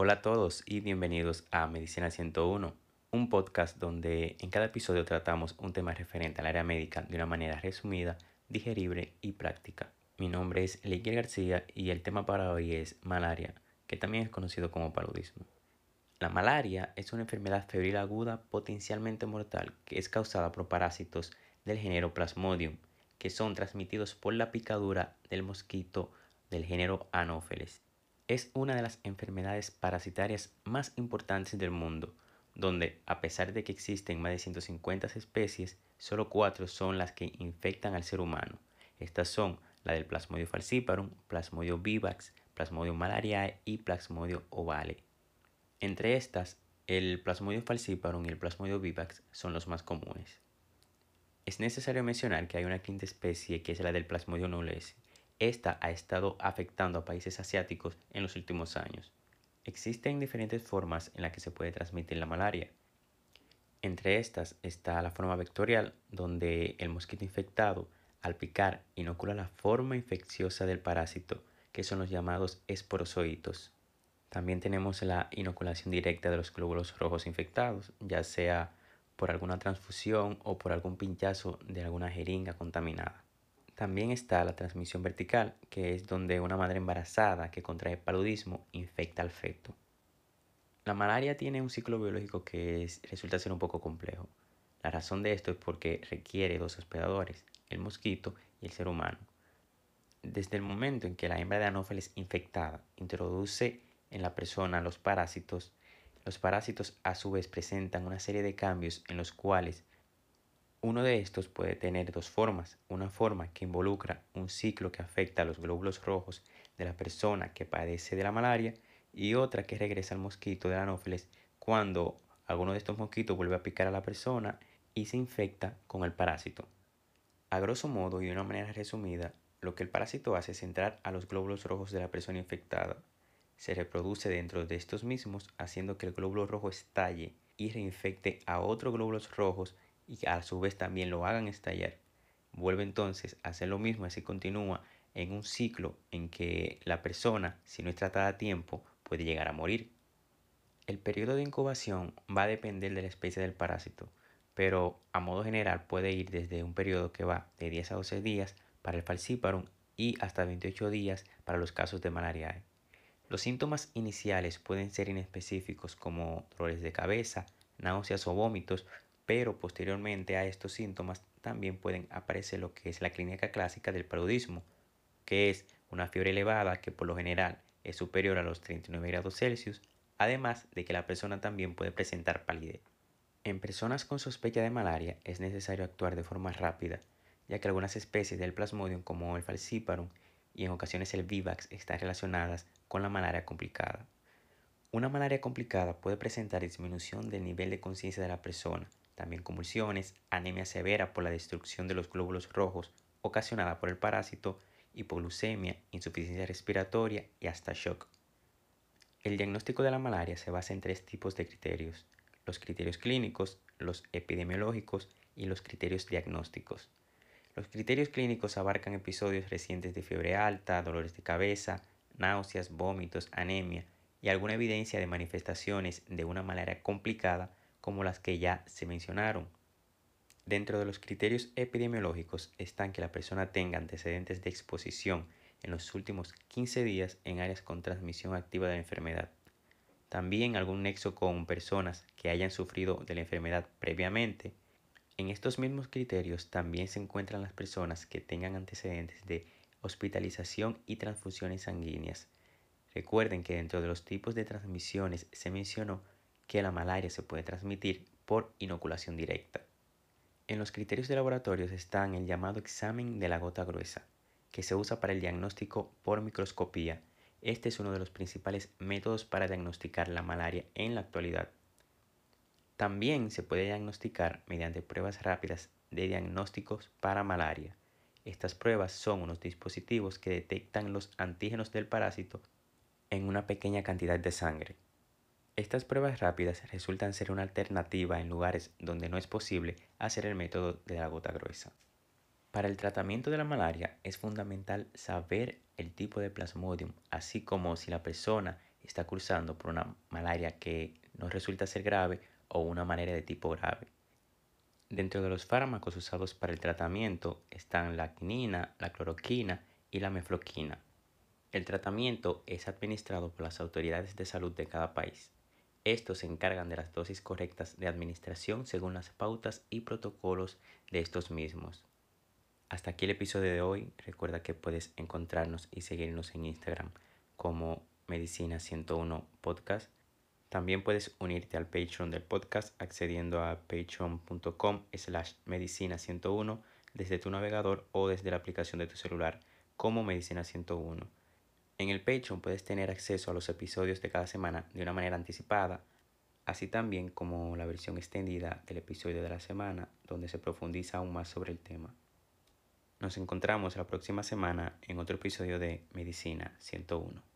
Hola a todos y bienvenidos a Medicina 101, un podcast donde en cada episodio tratamos un tema referente al área médica de una manera resumida, digerible y práctica. Mi nombre es Leiker García y el tema para hoy es malaria, que también es conocido como paludismo. La malaria es una enfermedad febril aguda potencialmente mortal que es causada por parásitos del género Plasmodium, que son transmitidos por la picadura del mosquito del género Anopheles es una de las enfermedades parasitarias más importantes del mundo, donde a pesar de que existen más de 150 especies, solo cuatro son las que infectan al ser humano. Estas son la del Plasmodio falciparum, Plasmodio vivax, Plasmodio malariae y Plasmodio ovale. Entre estas, el Plasmodio falciparum y el Plasmodio vivax son los más comunes. Es necesario mencionar que hay una quinta especie que es la del Plasmodio knowlesi, esta ha estado afectando a países asiáticos en los últimos años. Existen diferentes formas en las que se puede transmitir la malaria. Entre estas está la forma vectorial, donde el mosquito infectado, al picar, inocula la forma infecciosa del parásito, que son los llamados esporozoitos. También tenemos la inoculación directa de los glóbulos rojos infectados, ya sea por alguna transfusión o por algún pinchazo de alguna jeringa contaminada. También está la transmisión vertical, que es donde una madre embarazada que contrae paludismo infecta al feto. La malaria tiene un ciclo biológico que resulta ser un poco complejo. La razón de esto es porque requiere dos hospedadores, el mosquito y el ser humano. Desde el momento en que la hembra de Anófeles infectada introduce en la persona los parásitos, los parásitos a su vez presentan una serie de cambios en los cuales uno de estos puede tener dos formas, una forma que involucra un ciclo que afecta a los glóbulos rojos de la persona que padece de la malaria y otra que regresa al mosquito de anófeles cuando alguno de estos mosquitos vuelve a picar a la persona y se infecta con el parásito. A grosso modo y de una manera resumida, lo que el parásito hace es entrar a los glóbulos rojos de la persona infectada. Se reproduce dentro de estos mismos haciendo que el glóbulo rojo estalle y reinfecte a otros glóbulos rojos y a su vez también lo hagan estallar, vuelve entonces a hacer lo mismo, así continúa en un ciclo en que la persona, si no es tratada a tiempo, puede llegar a morir. El periodo de incubación va a depender de la especie del parásito, pero a modo general puede ir desde un periodo que va de 10 a 12 días para el falciparum y hasta 28 días para los casos de malaria. Los síntomas iniciales pueden ser inespecíficos como dolores de cabeza, náuseas o vómitos, pero posteriormente a estos síntomas también pueden aparecer lo que es la clínica clásica del paludismo, que es una fiebre elevada que por lo general es superior a los 39 grados Celsius, además de que la persona también puede presentar palidez. En personas con sospecha de malaria es necesario actuar de forma rápida, ya que algunas especies del plasmodium como el falciparum y en ocasiones el vivax están relacionadas con la malaria complicada. Una malaria complicada puede presentar disminución del nivel de conciencia de la persona, también convulsiones, anemia severa por la destrucción de los glóbulos rojos ocasionada por el parásito, hipoglucemia, insuficiencia respiratoria y hasta shock. El diagnóstico de la malaria se basa en tres tipos de criterios, los criterios clínicos, los epidemiológicos y los criterios diagnósticos. Los criterios clínicos abarcan episodios recientes de fiebre alta, dolores de cabeza, náuseas, vómitos, anemia y alguna evidencia de manifestaciones de una malaria complicada como las que ya se mencionaron. Dentro de los criterios epidemiológicos están que la persona tenga antecedentes de exposición en los últimos 15 días en áreas con transmisión activa de la enfermedad. También algún nexo con personas que hayan sufrido de la enfermedad previamente. En estos mismos criterios también se encuentran las personas que tengan antecedentes de hospitalización y transfusiones sanguíneas. Recuerden que dentro de los tipos de transmisiones se mencionó que la malaria se puede transmitir por inoculación directa. En los criterios de laboratorios están el llamado examen de la gota gruesa, que se usa para el diagnóstico por microscopía. Este es uno de los principales métodos para diagnosticar la malaria en la actualidad. También se puede diagnosticar mediante pruebas rápidas de diagnósticos para malaria. Estas pruebas son unos dispositivos que detectan los antígenos del parásito en una pequeña cantidad de sangre. Estas pruebas rápidas resultan ser una alternativa en lugares donde no es posible hacer el método de la gota gruesa. Para el tratamiento de la malaria es fundamental saber el tipo de plasmodium, así como si la persona está cursando por una malaria que no resulta ser grave o una malaria de tipo grave. Dentro de los fármacos usados para el tratamiento están la quinina, la cloroquina y la mefloquina. El tratamiento es administrado por las autoridades de salud de cada país. Estos se encargan de las dosis correctas de administración según las pautas y protocolos de estos mismos. Hasta aquí el episodio de hoy. Recuerda que puedes encontrarnos y seguirnos en Instagram como Medicina 101 Podcast. También puedes unirte al Patreon del podcast accediendo a patreon.com slash medicina 101 desde tu navegador o desde la aplicación de tu celular como Medicina 101. En el Patreon puedes tener acceso a los episodios de cada semana de una manera anticipada, así también como la versión extendida del episodio de la semana donde se profundiza aún más sobre el tema. Nos encontramos la próxima semana en otro episodio de Medicina 101.